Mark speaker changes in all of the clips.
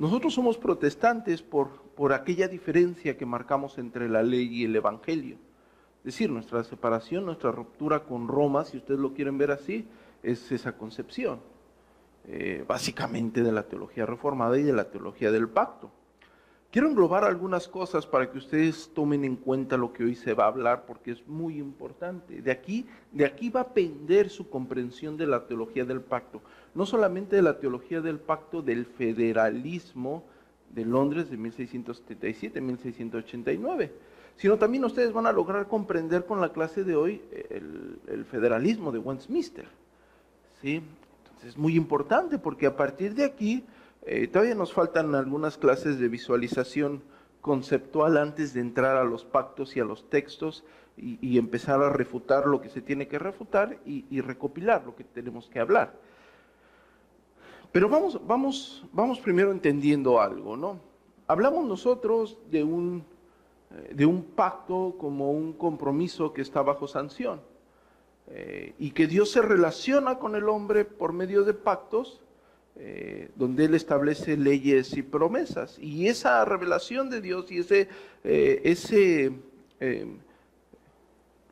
Speaker 1: Nosotros somos protestantes por, por aquella diferencia que marcamos entre la ley y el Evangelio. Es decir, nuestra separación, nuestra ruptura con Roma, si ustedes lo quieren ver así, es esa concepción, eh, básicamente de la teología reformada y de la teología del pacto. Quiero englobar algunas cosas para que ustedes tomen en cuenta lo que hoy se va a hablar, porque es muy importante. De aquí, de aquí va a pender su comprensión de la teología del pacto, no solamente de la teología del pacto del federalismo de Londres de 1677-1689, sino también ustedes van a lograr comprender con la clase de hoy el, el federalismo de Westminster. ¿sí? Entonces es muy importante porque a partir de aquí eh, todavía nos faltan algunas clases de visualización conceptual antes de entrar a los pactos y a los textos y, empezar a refutar lo que se tiene que refutar y, recopilar lo que tenemos que hablar. Pero vamos, vamos, vamos primero entendiendo algo, ¿no? Hablamos nosotros de un, eh, de un pacto como un compromiso que está bajo sanción eh, y que Dios se relaciona con el hombre por medio de pactos eh, donde Él establece leyes y promesas. Y esa revelación de Dios y ese, eh, ese eh,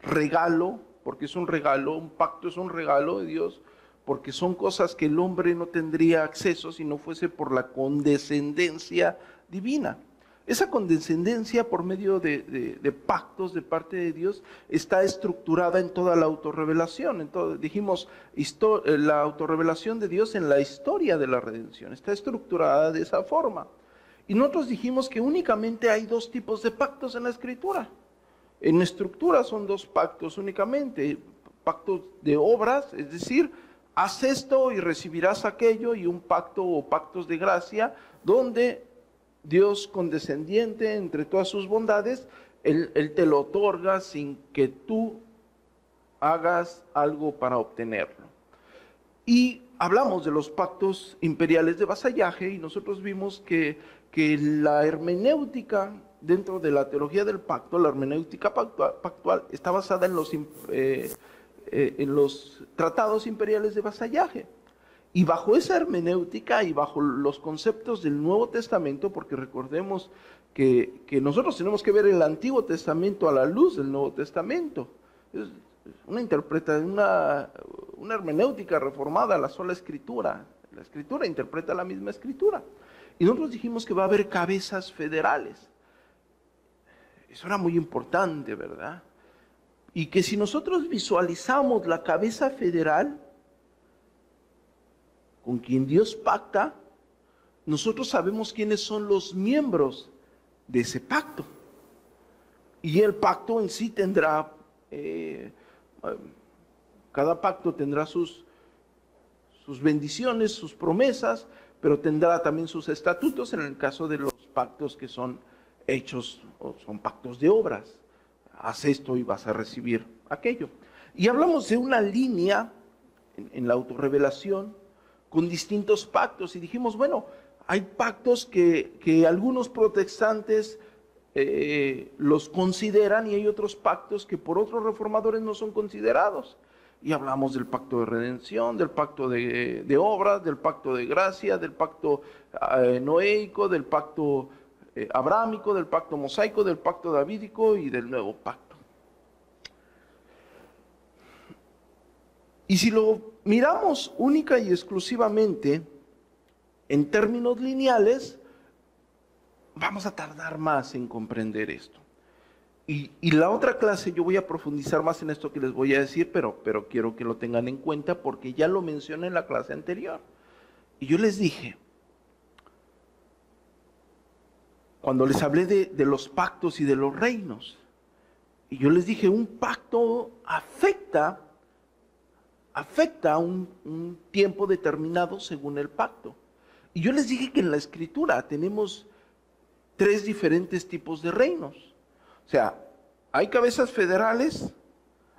Speaker 1: regalo, porque es un regalo, un pacto es un regalo de Dios, porque son cosas que el hombre no tendría acceso si no fuese por la condescendencia divina. Esa condescendencia por medio de, pactos de parte de Dios está estructurada en toda la autorrevelación. Entonces, dijimos, eh, la autorrevelación de Dios en la historia de la redención está estructurada de esa forma. Y nosotros dijimos que únicamente hay dos tipos de pactos en la escritura. En estructura son dos pactos únicamente, pactos de obras, es decir, haz esto y recibirás aquello, y un pacto o pactos de gracia, donde Dios condescendiente entre todas sus bondades, él, te lo otorga sin que tú hagas algo para obtenerlo. Y hablamos de los pactos imperiales de vasallaje y nosotros vimos que, que la hermenéutica dentro de la teología del pacto, la hermenéutica pactual, está basada en los, eh, eh, en los tratados imperiales de vasallaje. Y bajo esa hermenéutica y bajo los conceptos del Nuevo Testamento, porque recordemos que, nosotros tenemos que ver el Antiguo Testamento a la luz del Nuevo Testamento. Es una, interpreta, una, una hermenéutica reformada la sola escritura. La escritura interpreta la misma escritura. Y nosotros dijimos que va a haber cabezas federales. Eso era muy importante, ¿verdad? Y que si nosotros visualizamos la cabeza federal, con quien Dios pacta, nosotros sabemos quiénes son los miembros de ese pacto. Y el pacto en sí tendrá, eh, cada pacto tendrá sus, sus bendiciones, sus promesas, pero tendrá también sus estatutos en el caso de los pactos que son hechos o son pactos de obras. Haz esto y vas a recibir aquello. Y hablamos de una línea en, en la autorrevelación con distintos pactos y dijimos, bueno, hay pactos que, algunos protestantes eh, los consideran y hay otros pactos que por otros reformadores no son considerados. Y hablamos del pacto de redención, del pacto de, obras, del pacto de gracia, del pacto eh, noéico, del pacto eh, abrámico, del pacto mosaico, del pacto davídico y del nuevo pacto. Y si lo miramos única y exclusivamente en términos lineales, vamos a tardar más en comprender esto. Y, la otra clase, yo voy a profundizar más en esto que les voy a decir, pero, pero quiero que lo tengan en cuenta porque ya lo mencioné en la clase anterior. Y yo les dije, cuando les hablé de, de los pactos y de los reinos, y yo les dije, un pacto afecta afecta a un, tiempo determinado según el pacto. Y yo les dije que en la escritura tenemos tres diferentes tipos de reinos. O sea, hay cabezas federales,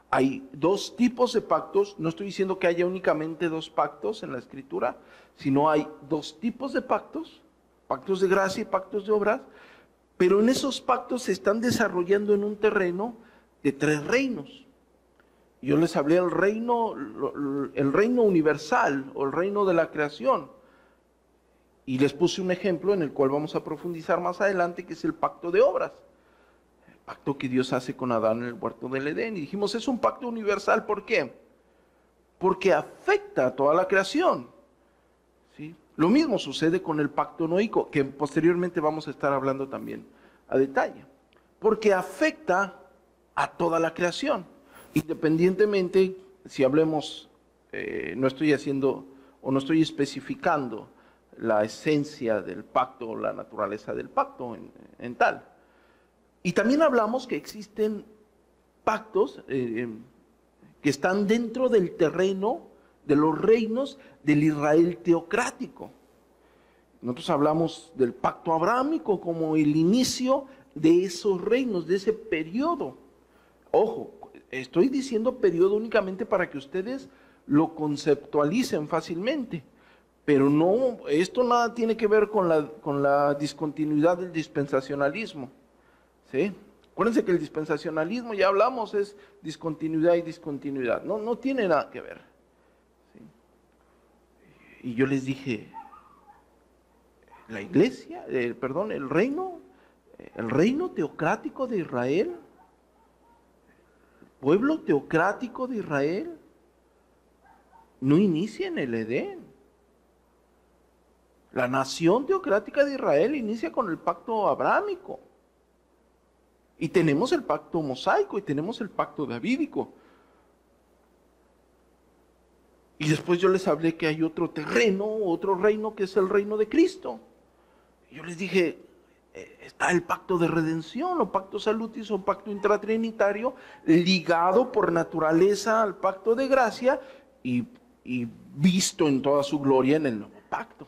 Speaker 1: hay dos tipos de pactos. No estoy diciendo que haya únicamente dos pactos en la escritura, sino hay dos tipos de pactos, pactos de gracia y pactos de obras, pero en esos pactos se están desarrollando en un terreno de tres reinos. Yo les hablé del reino, el reino universal o el reino de la creación. Y les puse un ejemplo en el cual vamos a profundizar más adelante, que es el pacto de obras. El pacto que Dios hace con Adán en el huerto del Edén. Y dijimos, es un pacto universal. ¿Por qué? Porque afecta a toda la creación. ¿sí? Lo mismo sucede con el pacto noico, que posteriormente vamos a estar hablando también a detalle. Porque afecta a toda la creación. Independientemente, si hablemos, eh, no estoy haciendo o no estoy especificando la esencia del pacto, la naturaleza del pacto en, tal. Y también hablamos que existen pactos eh, que están dentro del terreno de los reinos del Israel teocrático. Nosotros hablamos del pacto abrámico como el inicio de esos reinos, de ese periodo. Ojo, estoy diciendo periodo únicamente para que ustedes lo conceptualicen fácilmente. Pero no, esto nada tiene que ver con la, con la discontinuidad del dispensacionalismo. ¿sí? Acuérdense que el dispensacionalismo, ya hablamos, es discontinuidad y discontinuidad. No, no tiene nada que ver. Y yo les dije, la iglesia, perdón, el reino, el reino teocrático de Israel, el pueblo teocrático de Israel, no inicia en el Edén. La nación teocrática de Israel inicia con el pacto abrámico. Y tenemos el pacto mosaico y tenemos el pacto davídico. Y después yo les hablé que hay otro terreno, otro reino que es el reino de Cristo. Yo les dije, está el pacto de redención o pacto salutis o pacto intratrinitario ligado por naturaleza al pacto de gracia y, y visto en toda su gloria en el nuevo pacto.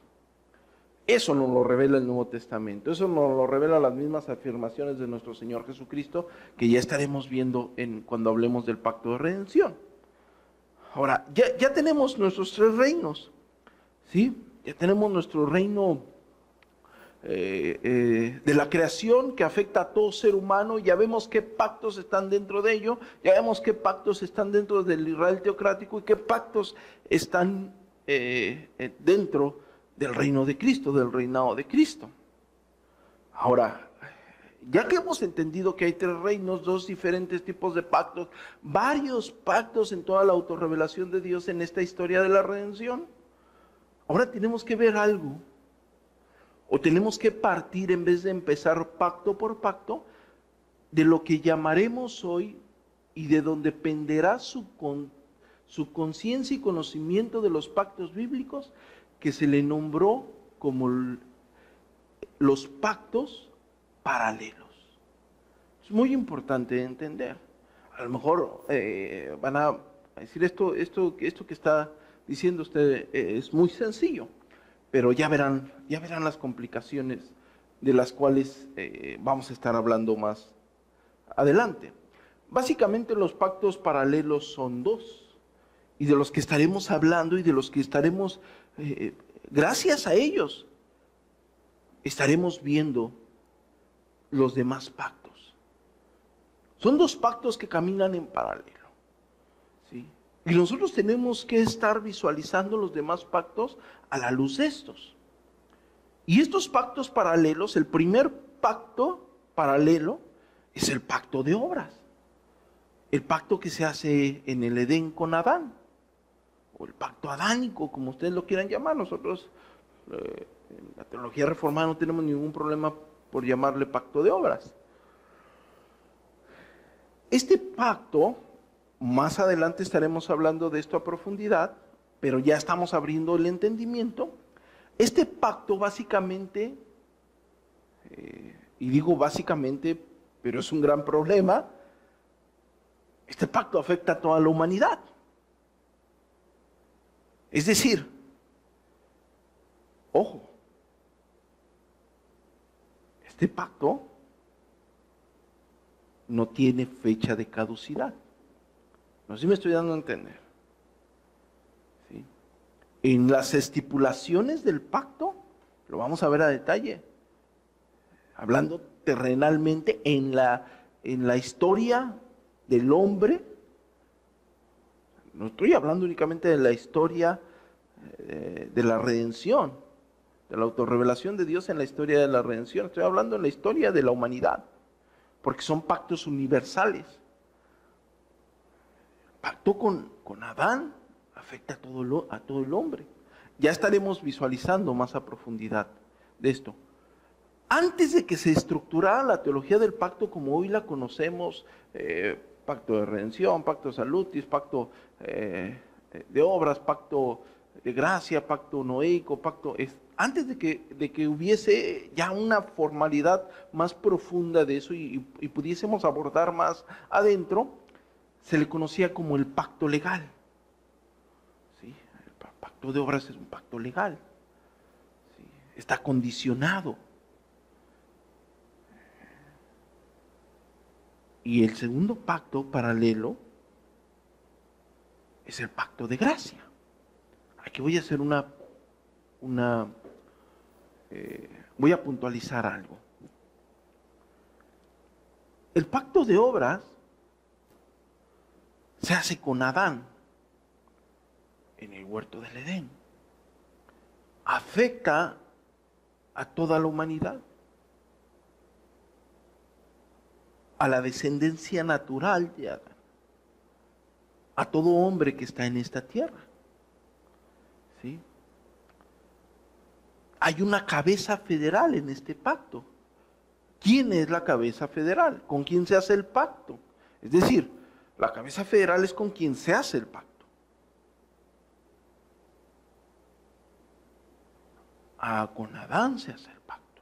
Speaker 1: Eso nos lo revela el Nuevo Testamento, eso nos lo revela las mismas afirmaciones de nuestro Señor Jesucristo que ya estaremos viendo en, cuando hablemos del pacto de redención. Ahora, ya, ya tenemos nuestros tres reinos, ¿sí? Ya tenemos nuestro reino eh, eh, de la creación que afecta a todo ser humano, ya vemos qué pactos están dentro de ello, ya vemos qué pactos están dentro del Israel teocrático y qué pactos están eh, dentro del reino de Cristo, del reinado de Cristo. Ahora, ya que hemos entendido que hay tres reinos, dos diferentes tipos de pactos, varios pactos en toda la autorrevelación de Dios en esta historia de la redención, ahora tenemos que ver algo. O tenemos que partir en vez de empezar pacto por pacto de lo que llamaremos hoy y de donde dependerá su, su conciencia y conocimiento de los pactos bíblicos, que se le nombró como los pactos paralelos. Es muy importante entender. A lo mejor eh, van a decir esto, esto, esto que está diciendo usted eh, es muy sencillo, pero ya verán, ya verán las complicaciones de las cuales eh, vamos a estar hablando más adelante. Básicamente los pactos paralelos son dos, y de los que estaremos hablando y de los que estaremos eh, gracias a ellos, estaremos viendo los demás pactos. Son dos pactos que caminan en paralelo. Y nosotros tenemos que estar visualizando los demás pactos a la luz de estos. Y estos pactos paralelos, el primer pacto paralelo es el pacto de obras. El pacto que se hace en el Edén con Adán el pacto adánico, como ustedes lo quieran llamar. Nosotros eh, en la teología reformada no tenemos ningún problema por llamarle pacto de obras. Este pacto, más adelante estaremos hablando de esto a profundidad, pero ya estamos abriendo el entendimiento. Este pacto básicamente, eh, y digo básicamente, pero es un gran problema, este pacto afecta a toda la humanidad. Es decir, ojo, este pacto no tiene fecha de caducidad. No sé si me estoy dando a entender. En las estipulaciones del pacto, lo vamos a ver a detalle, hablando terrenalmente en la, en la historia del hombre, no estoy hablando únicamente de la historia eh, de la redención. de la autorrevelación de Dios en la historia de la redención. Estoy hablando en la historia de la humanidad, porque son pactos universales. Pacto con, con Adán afecta a todo, lo, a todo el hombre. Ya estaremos visualizando más a profundidad de esto. Antes de que se estructurara la teología del pacto como hoy la conocemos, eh, pacto de redención, pacto de salutis, pacto eh, de obras, pacto de gracia, pacto noeico, pacto... Es, antes de que, de que hubiese ya una formalidad más profunda de eso y, pudiésemos abordar más adentro, se le conocía como el pacto legal. ¿Sí? El pacto de obras es un pacto legal. Está condicionado. Y el segundo pacto paralelo es el pacto de gracia. Aquí voy a hacer una, una eh, voy a puntualizar algo. El pacto de obras se hace con Adán en el huerto del Edén. Afecta a toda la humanidad. A la descendencia natural de Adán. A todo hombre que está en esta tierra. ¿Sí? hay una cabeza federal en este pacto. ¿Quién es la cabeza federal? ¿Con quién se hace el pacto? Es decir, la cabeza federal es con quien se hace el pacto. Ah, con Adán se hace el pacto.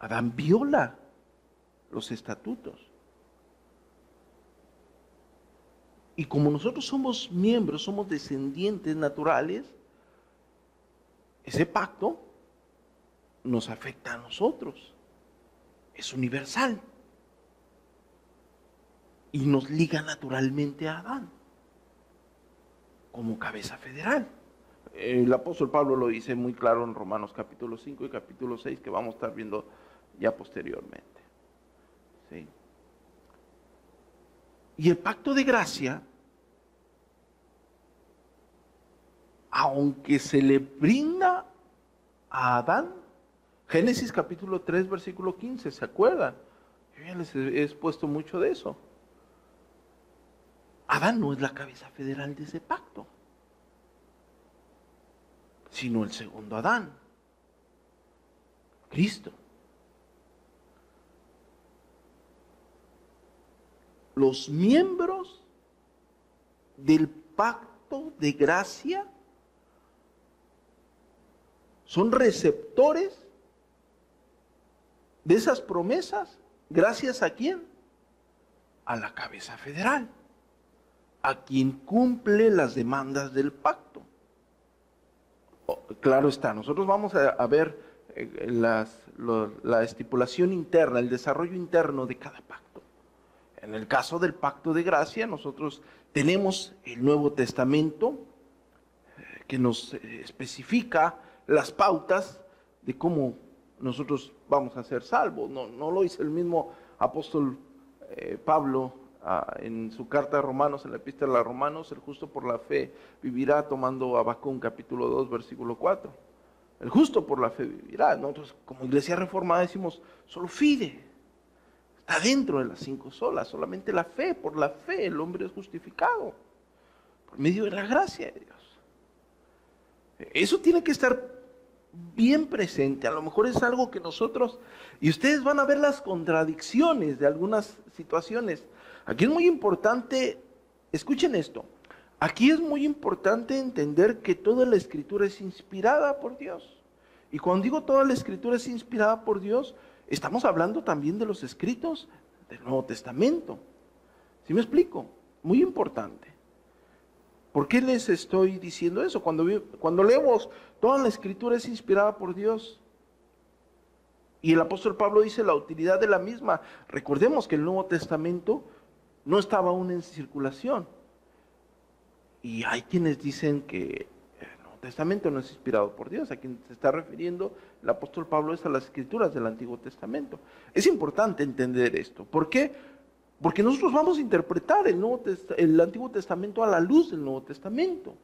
Speaker 1: Adán viola los estatutos. Y como nosotros somos miembros, somos descendientes naturales, ese pacto nos afecta a nosotros. Es universal. Y nos liga naturalmente a Adán como cabeza federal. El apóstol Pablo lo dice muy claro en Romanos capítulo 5 y capítulo 6 que vamos a estar viendo ya posteriormente. Y el pacto de gracia aunque se le brinda a Adán, Génesis capítulo 3, versículo 15, ¿se acuerdan? Yo ya les he expuesto mucho de eso. Adán no es la cabeza federal de ese pacto, sino el segundo Adán, Cristo. Los miembros del pacto de gracia son receptores de esas promesas. ¿Gracias a quién? A la cabeza federal, a quien cumple las demandas del pacto. Oh, claro está, nosotros vamos a, ver eh, la estipulación interna, el desarrollo interno de cada pacto. En el caso del pacto de gracia, nosotros tenemos el Nuevo Testamento eh, que nos eh, especifica las pautas de cómo nosotros vamos a ser salvos. No, no lo dice el mismo apóstol Pablo ah, en su carta a Romanos, en la epístola a Romanos, el justo por la fe vivirá tomando Abacón capítulo 2, versículo 4. El justo por la fe vivirá. Nosotros como iglesia reformada decimos, solo fide. Está dentro de las cinco solas, solamente la fe, por la fe el hombre es justificado, por medio de la gracia de Dios. Eso tiene que estar bien presente. A lo mejor es algo que nosotros, y ustedes van a ver las contradicciones de algunas situaciones. Aquí es muy importante, escuchen esto, aquí es muy importante entender que toda la escritura es inspirada por Dios. Y cuando digo toda la escritura es inspirada por Dios, estamos hablando también de los escritos del Nuevo Testamento. ¿Sí me explico? Muy importante. ¿Por qué les estoy diciendo eso? Cuando, cuando leemos toda la escritura es inspirada por Dios. Y el apóstol Pablo dice la utilidad de la misma. Recordemos que el Nuevo Testamento no estaba aún en circulación. Y hay quienes dicen que el Nuevo Testamento no es inspirado por Dios. A quien se está refiriendo el apóstol Pablo es a las escrituras del Antiguo Testamento. Es importante entender esto. ¿Por qué? Porque nosotros vamos a interpretar el, Antiguo Testamento a la luz del Nuevo Testamento.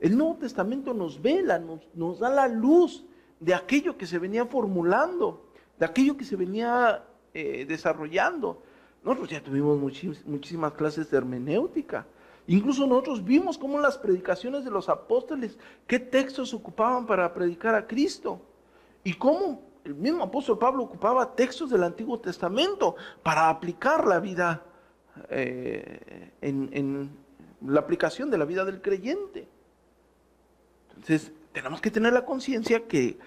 Speaker 1: El Nuevo Testamento nos vela, nos, da la luz de aquello que se venía formulando, de aquello que se venía eh, desarrollando. Nosotros ya tuvimos muchísimas clases de hermenéutica. Incluso nosotros vimos cómo las predicaciones de los apóstoles, qué textos ocupaban para predicar a Cristo. Y cómo el mismo apóstol Pablo ocupaba textos del Antiguo Testamento para aplicar la vida eh, en, la aplicación de la vida del creyente. Entonces, tenemos que tener la conciencia que,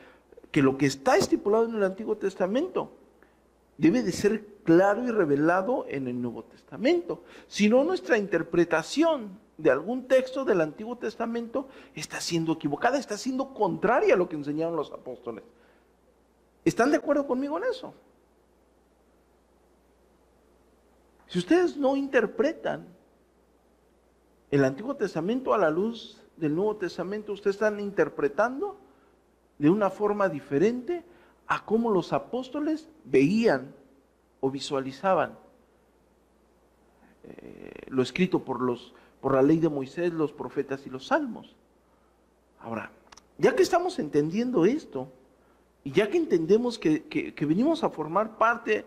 Speaker 1: que lo que está estipulado en el Antiguo Testamento debe de ser claro y revelado en el Nuevo Testamento. Si no, nuestra interpretación de algún texto del Antiguo Testamento está siendo equivocada, está siendo contraria a lo que enseñaron los apóstoles. ¿Están de acuerdo conmigo en eso? Si ustedes no interpretan el Antiguo Testamento a la luz del Nuevo Testamento, ustedes están interpretando de una forma diferente a cómo los apóstoles veían o visualizaban eh, lo escrito por, los, por la ley de Moisés, los profetas y los salmos. Ahora, ya que estamos entendiendo esto, y ya que entendemos que, venimos a formar parte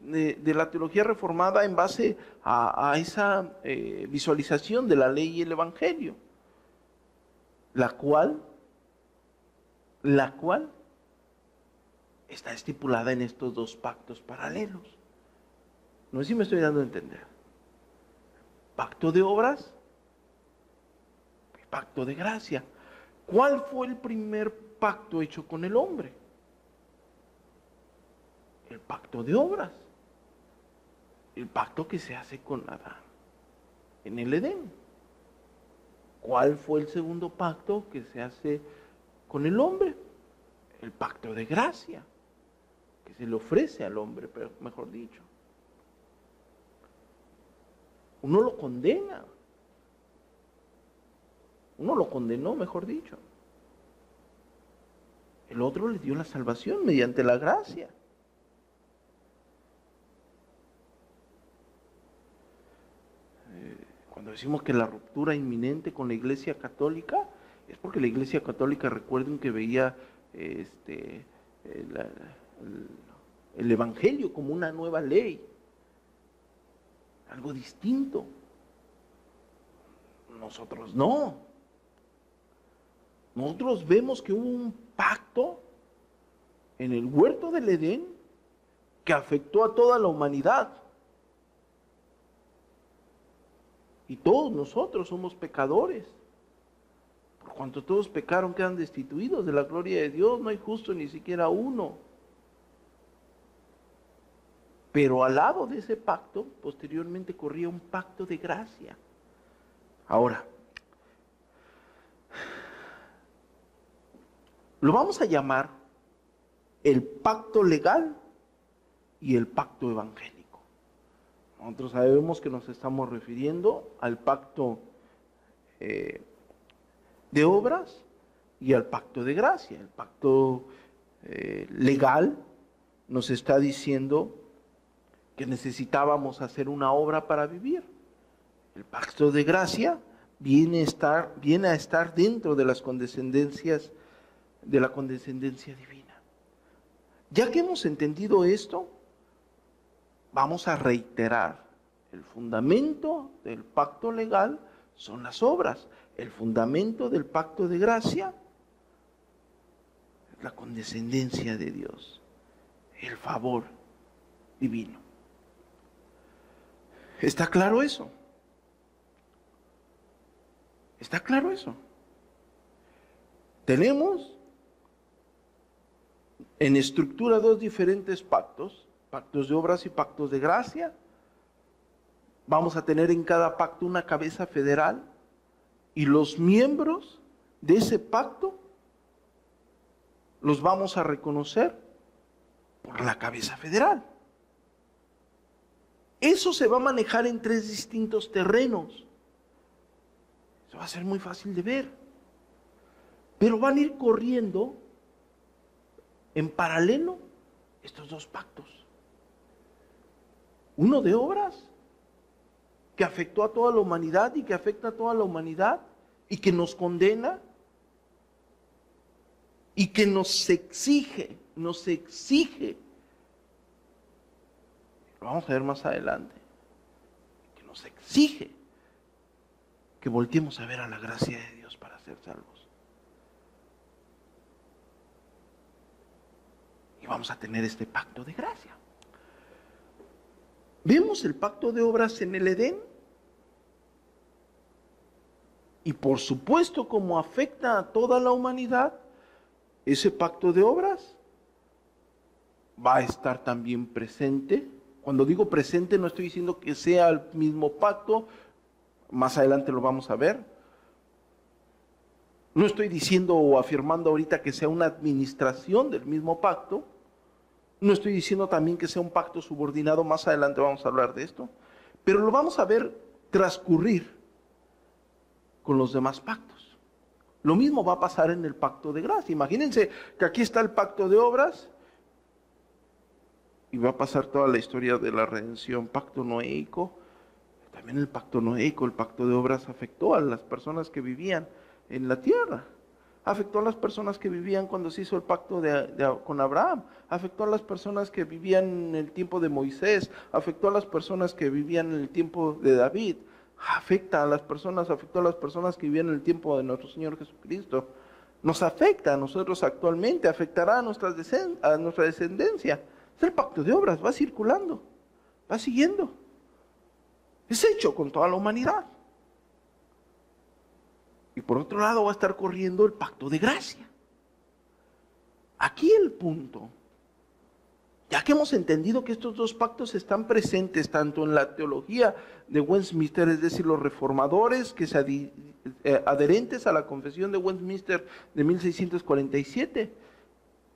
Speaker 1: de, la teología reformada en base a, esa eh, visualización de la ley y el evangelio, la cual, la cual está estipulada en estos dos pactos paralelos. No sé si me estoy dando a entender. Pacto de obras y pacto de gracia. ¿Cuál fue el primer pacto hecho con el hombre? el pacto de obras, el pacto que se hace con Adán en el Edén. ¿Cuál fue el segundo pacto que se hace con el hombre? El pacto de gracia, que se le ofrece al hombre, mejor dicho. Uno lo condena. Uno lo condenó, mejor dicho. El otro le dio la salvación mediante la gracia. Cuando decimos que la ruptura inminente con la Iglesia Católica, es porque la Iglesia Católica, recuerden que veía este, el, Evangelio como una nueva ley, algo distinto. Nosotros no. Nosotros vemos que hubo un pacto en el huerto del Edén que afectó a toda la humanidad. Y todos nosotros somos pecadores. Por cuanto todos pecaron, quedan destituidos de la gloria de Dios. No hay justo ni siquiera uno. Pero al lado de ese pacto, posteriormente corría un pacto de gracia. Ahora, lo vamos a llamar el pacto legal y el pacto evangélico. Nosotros sabemos que nos estamos refiriendo al pacto eh, de obras y al pacto de gracia. El pacto eh, legal nos está diciendo que necesitábamos hacer una obra para vivir. El pacto de gracia viene a estar, viene a estar dentro de las condescendencias, de la condescendencia divina. Ya que hemos entendido esto, vamos a reiterar, el fundamento del pacto legal son las obras, el fundamento del pacto de gracia es la condescendencia de Dios, el favor divino. ¿Está claro eso? ¿Está claro eso? Tenemos en estructura dos diferentes pactos pactos de obras y pactos de gracia. Vamos a tener en cada pacto una cabeza federal y los miembros de ese pacto los vamos a reconocer por la cabeza federal. Eso se va a manejar en tres distintos terrenos. Eso va a ser muy fácil de ver. Pero van a ir corriendo en paralelo estos dos pactos. Uno de obras que afectó a toda la humanidad y que afecta a toda la humanidad y que nos condena y que nos exige, nos exige, lo vamos a ver más adelante, que nos exige que volteemos a ver a la gracia de Dios para ser salvos. Y vamos a tener este pacto de gracia. Vemos el pacto de obras en el Edén. Y por supuesto, como afecta a toda la humanidad, ese pacto de obras va a estar también presente. Cuando digo presente no estoy diciendo que sea el mismo pacto, más adelante lo vamos a ver. No estoy diciendo o afirmando ahorita que sea una administración del mismo pacto. No estoy diciendo también que sea un pacto subordinado, más adelante vamos a hablar de esto. Pero lo vamos a ver transcurrir con los demás pactos. Lo mismo va a pasar en el pacto de gracia. Imagínense que aquí está el pacto de obras y va a pasar toda la historia de la redención, pacto noéico, también el pacto noéico, el pacto de obras afectó a las personas que vivían en la tierra. Afectó a las personas que vivían cuando se hizo el pacto con Abraham. Afectó a las personas que vivían en el tiempo de Moisés. Afectó a las personas que vivían en el tiempo de David. Afecta a las personas, afectó a las personas que vivían en el tiempo de nuestro Señor Jesucristo. Nos afecta a nosotros actualmente, afectará a, nuestra descendencia. Es el pacto de obras, va circulando, va siguiendo. Es hecho con toda la humanidad. Y por otro lado va a estar corriendo el pacto de gracia. Aquí el punto, ya que hemos entendido que estos dos pactos están presentes tanto en la teología de Westminster, es decir, los reformadores que se eh, adherentes a la confesión de Westminster de 1647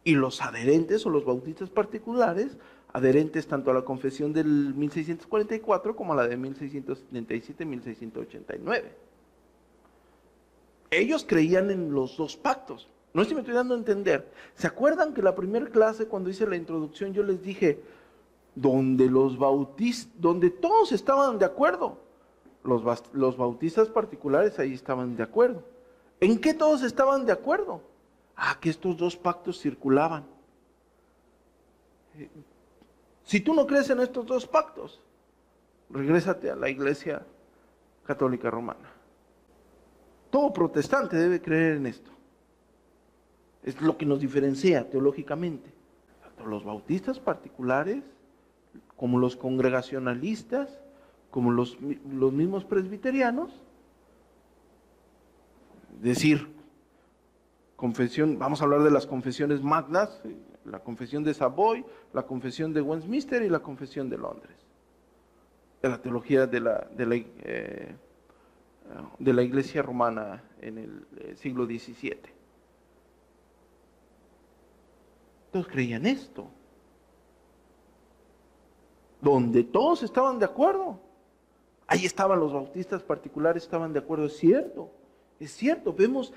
Speaker 1: y los adherentes o los bautistas particulares adherentes tanto a la confesión del 1644 como a la de 1677-1689. Ellos creían en los dos pactos. No sé si me estoy dando a entender. ¿Se acuerdan que la primera clase, cuando hice la introducción, yo les dije, donde los bautistas, donde todos estaban de acuerdo, los, los bautistas particulares ahí estaban de acuerdo. ¿En qué todos estaban de acuerdo? Ah, que estos dos pactos circulaban. Si tú no crees en estos dos pactos, regrésate a la iglesia católica romana. Todo protestante debe creer en esto. Es lo que nos diferencia teológicamente. Tanto los bautistas particulares, como los congregacionalistas, como los, los mismos presbiterianos. Es decir, confesión, vamos a hablar de las confesiones magnas, la confesión de Savoy, la confesión de Westminster y la confesión de Londres. De la teología de la, de la, eh, iglesia romana en el eh, siglo XVII. Todos creían esto. Donde todos estaban de acuerdo. Ahí estaban los bautistas particulares, estaban de acuerdo. Es cierto, es cierto. Vemos,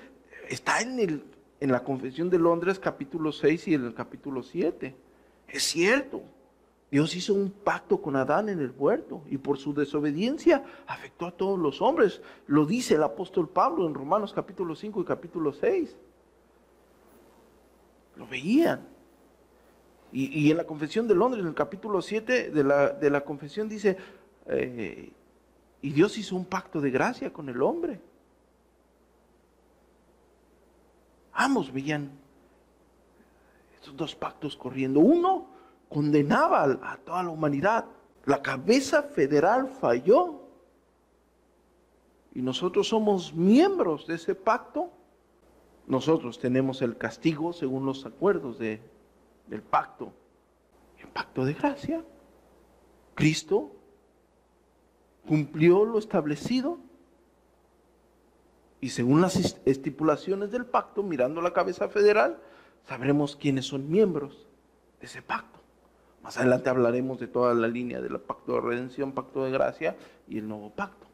Speaker 1: está en el en la Confesión de Londres capítulo 6 y en el capítulo 7. Es cierto, Dios hizo un pacto con Adán en el huerto y por su desobediencia afectó a todos los hombres. Lo dice el apóstol Pablo en Romanos capítulo 5 y capítulo 6. Lo veían. Y, en la Confesión de Londres, en el capítulo 7 de la, de la confesión dice, eh, y Dios hizo un pacto de gracia con el hombre. Ambos veían estos dos pactos corriendo. Uno condenaba a toda la humanidad. La cabeza federal falló. Y nosotros somos miembros de ese pacto. Nosotros tenemos el castigo según los acuerdos de, del pacto. El pacto de gracia. Cristo cumplió lo establecido y según las estipulaciones del pacto, mirando la cabeza federal, sabremos quiénes son miembros de ese pacto. Más adelante hablaremos de toda la línea del pacto de redención, pacto de gracia y el nuevo pacto.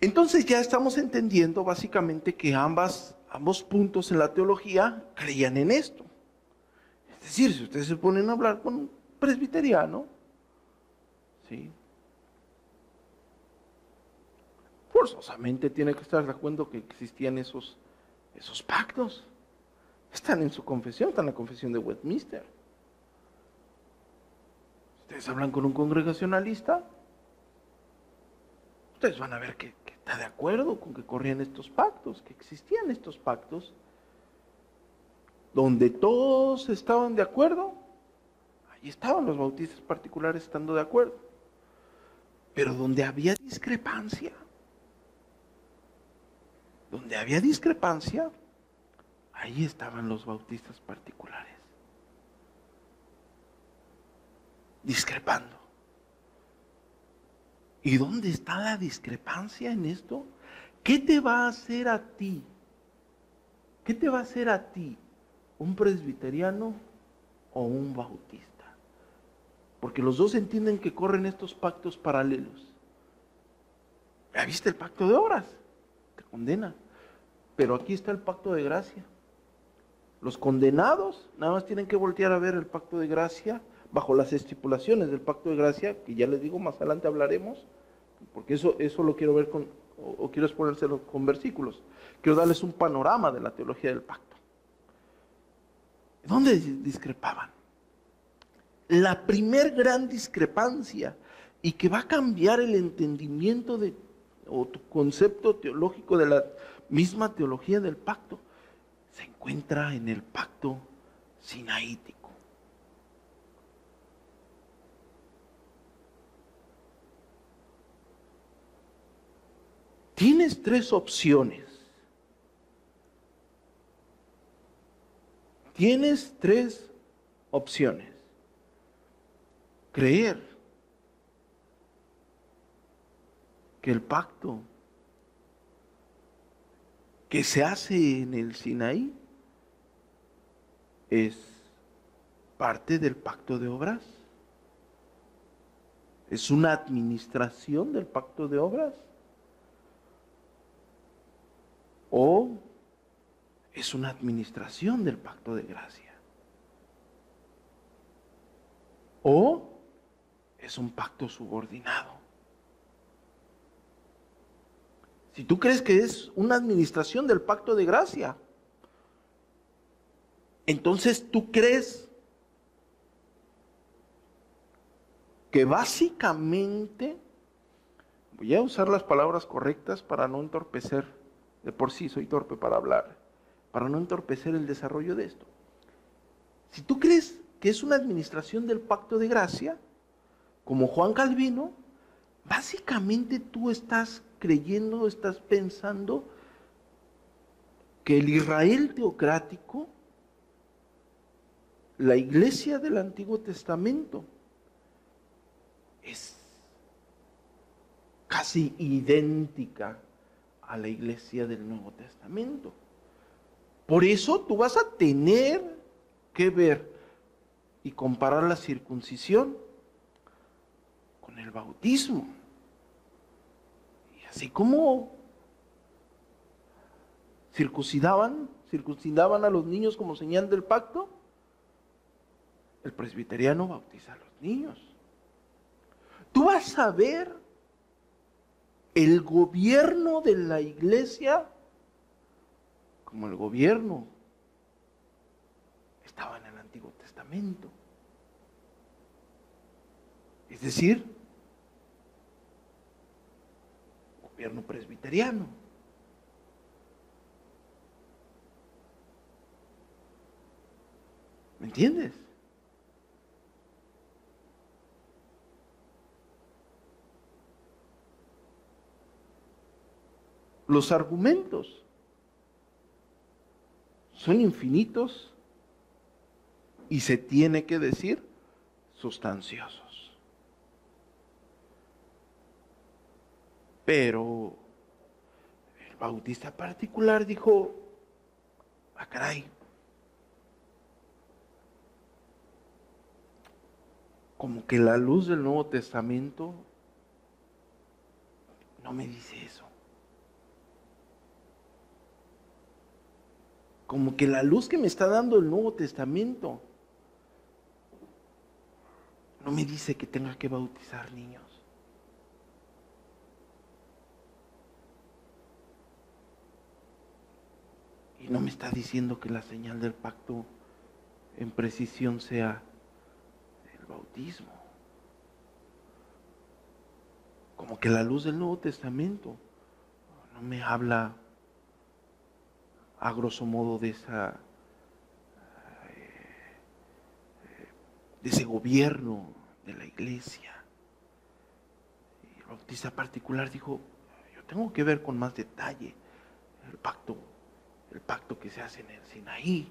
Speaker 1: Entonces ya estamos entendiendo básicamente que ambas, ambos puntos en la teología creían en esto. Es decir, si ustedes se ponen a hablar con un presbiteriano, ¿sí? Forzosamente tiene que estar de acuerdo que existían esos, esos pactos. Están en su confesión, están en la confesión de Westminster. Ustedes hablan con un congregacionalista, ustedes van a ver que, que está de acuerdo con que corrían estos pactos, que existían estos pactos, donde todos estaban de acuerdo, ahí estaban los bautistas particulares estando de acuerdo. Pero donde había discrepancia, donde había discrepancia, ahí estaban los bautistas particulares, discrepando. ¿Y dónde está la discrepancia en esto? ¿Qué te va a hacer a ti? ¿Qué te va a hacer a ti un presbiteriano o un bautista? Porque los dos entienden que corren estos pactos paralelos. ¿Ya viste el pacto de obras? Condena. Pero aquí está el pacto de gracia. Los condenados nada más tienen que voltear a ver el pacto de gracia bajo las estipulaciones del pacto de gracia, que ya les digo, más adelante hablaremos, porque eso, eso lo quiero ver con, o, o quiero exponérselo con versículos. Quiero darles un panorama de la teología del pacto. ¿Dónde discrepaban? La primer gran discrepancia y que va a cambiar el entendimiento de, o tu concepto teológico de la misma teología del pacto, se encuentra en el pacto sinaítico. Tienes tres opciones. Tienes tres opciones. Creer el pacto que se hace en el Sinaí es parte del pacto de obras. Es una administración del pacto de obras. O es una administración del pacto de gracia. O es un pacto subordinado. Si tú crees que es una administración del pacto de gracia, entonces tú crees que básicamente, voy a usar las palabras correctas para no entorpecer, de por sí soy torpe para hablar, para no entorpecer el desarrollo de esto. Si tú crees que es una administración del pacto de gracia, como Juan Calvino, básicamente tú estás creyendo, estás pensando que el Israel teocrático, la iglesia del Antiguo Testamento, es casi idéntica a la iglesia del Nuevo Testamento. Por eso tú vas a tener que ver y comparar la circuncisión con el bautismo. Así como circuncidaban, circuncidaban a los niños como señal del pacto, el presbiteriano bautiza a los niños. Tú vas a ver el gobierno de la iglesia como el gobierno estaba en el Antiguo Testamento. Es decir, gobierno presbiteriano. ¿Me entiendes? Los argumentos son infinitos y se tiene que decir sustanciosos. Pero el bautista particular dijo, ah caray, como que la luz del Nuevo Testamento no me dice eso. como que la luz que me está dando el Nuevo Testamento no me dice que tenga que bautizar niños. Y no me está diciendo que la señal del pacto en precisión sea el bautismo. Como que la luz del Nuevo Testamento no me habla a grosso modo de esa eh, ese gobierno de la iglesia. Y el bautista particular dijo, yo tengo que ver con más detalle el pacto, el pacto que se hace en el Sinaí.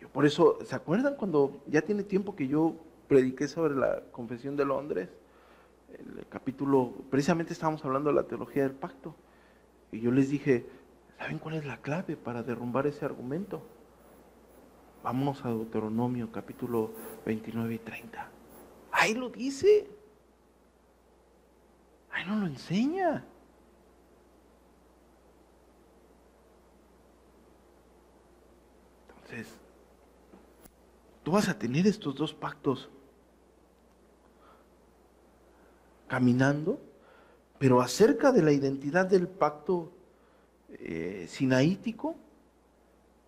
Speaker 1: Yo por eso, ¿se acuerdan cuando ya tiene tiempo que yo prediqué sobre la confesión de Londres? El capítulo, precisamente estábamos hablando de la teología del pacto. Y yo les dije, ¿Saben cuál es la clave para derrumbar ese argumento? Vámonos a Deuteronomio capítulo 29 y 30. Ahí lo dice. Ahí no lo enseña. Entonces, tú vas a tener estos dos pactos caminando, pero acerca de la identidad del pacto eh, sinaítico,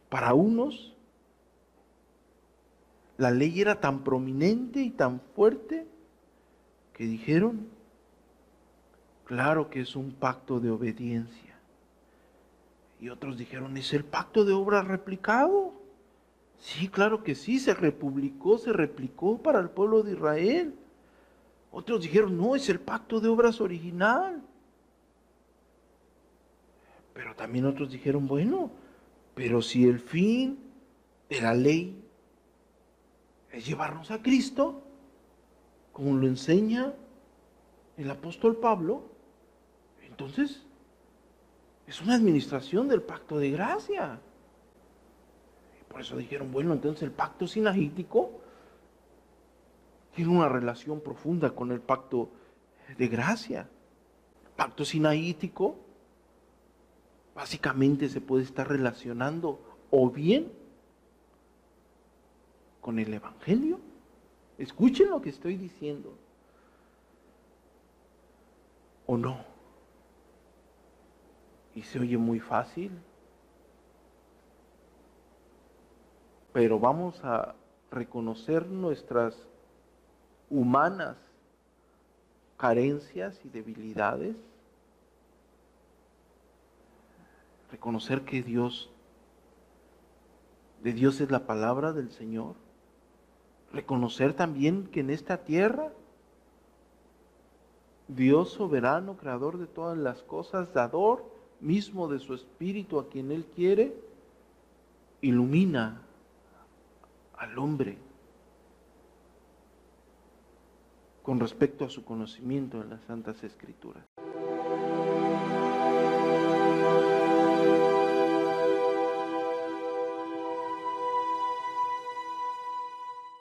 Speaker 1: para unos la ley era tan prominente y tan fuerte que dijeron, claro que es un pacto de obediencia. Y otros dijeron, es el pacto de obra replicado. Sí, claro que sí, se republicó, se replicó para el pueblo de Israel. Otros dijeron, no, es el pacto de obras original. Pero también otros dijeron, bueno, pero si el fin de la ley es llevarnos a Cristo, como lo enseña el apóstol Pablo, entonces es una administración del pacto de gracia. Por eso dijeron, bueno, entonces el pacto sinaítico tiene una relación profunda con el pacto de gracia. El pacto sinaítico básicamente se puede estar relacionando o bien con el Evangelio. Escuchen lo que estoy diciendo. O no. Y se oye muy fácil. Pero vamos a reconocer nuestras humanas carencias y debilidades. Reconocer que Dios, de Dios es la palabra del Señor, reconocer también que en esta tierra Dios soberano, creador de todas las cosas, dador mismo de su espíritu a quien Él quiere, ilumina al hombre con respecto a su conocimiento en las Santas Escrituras.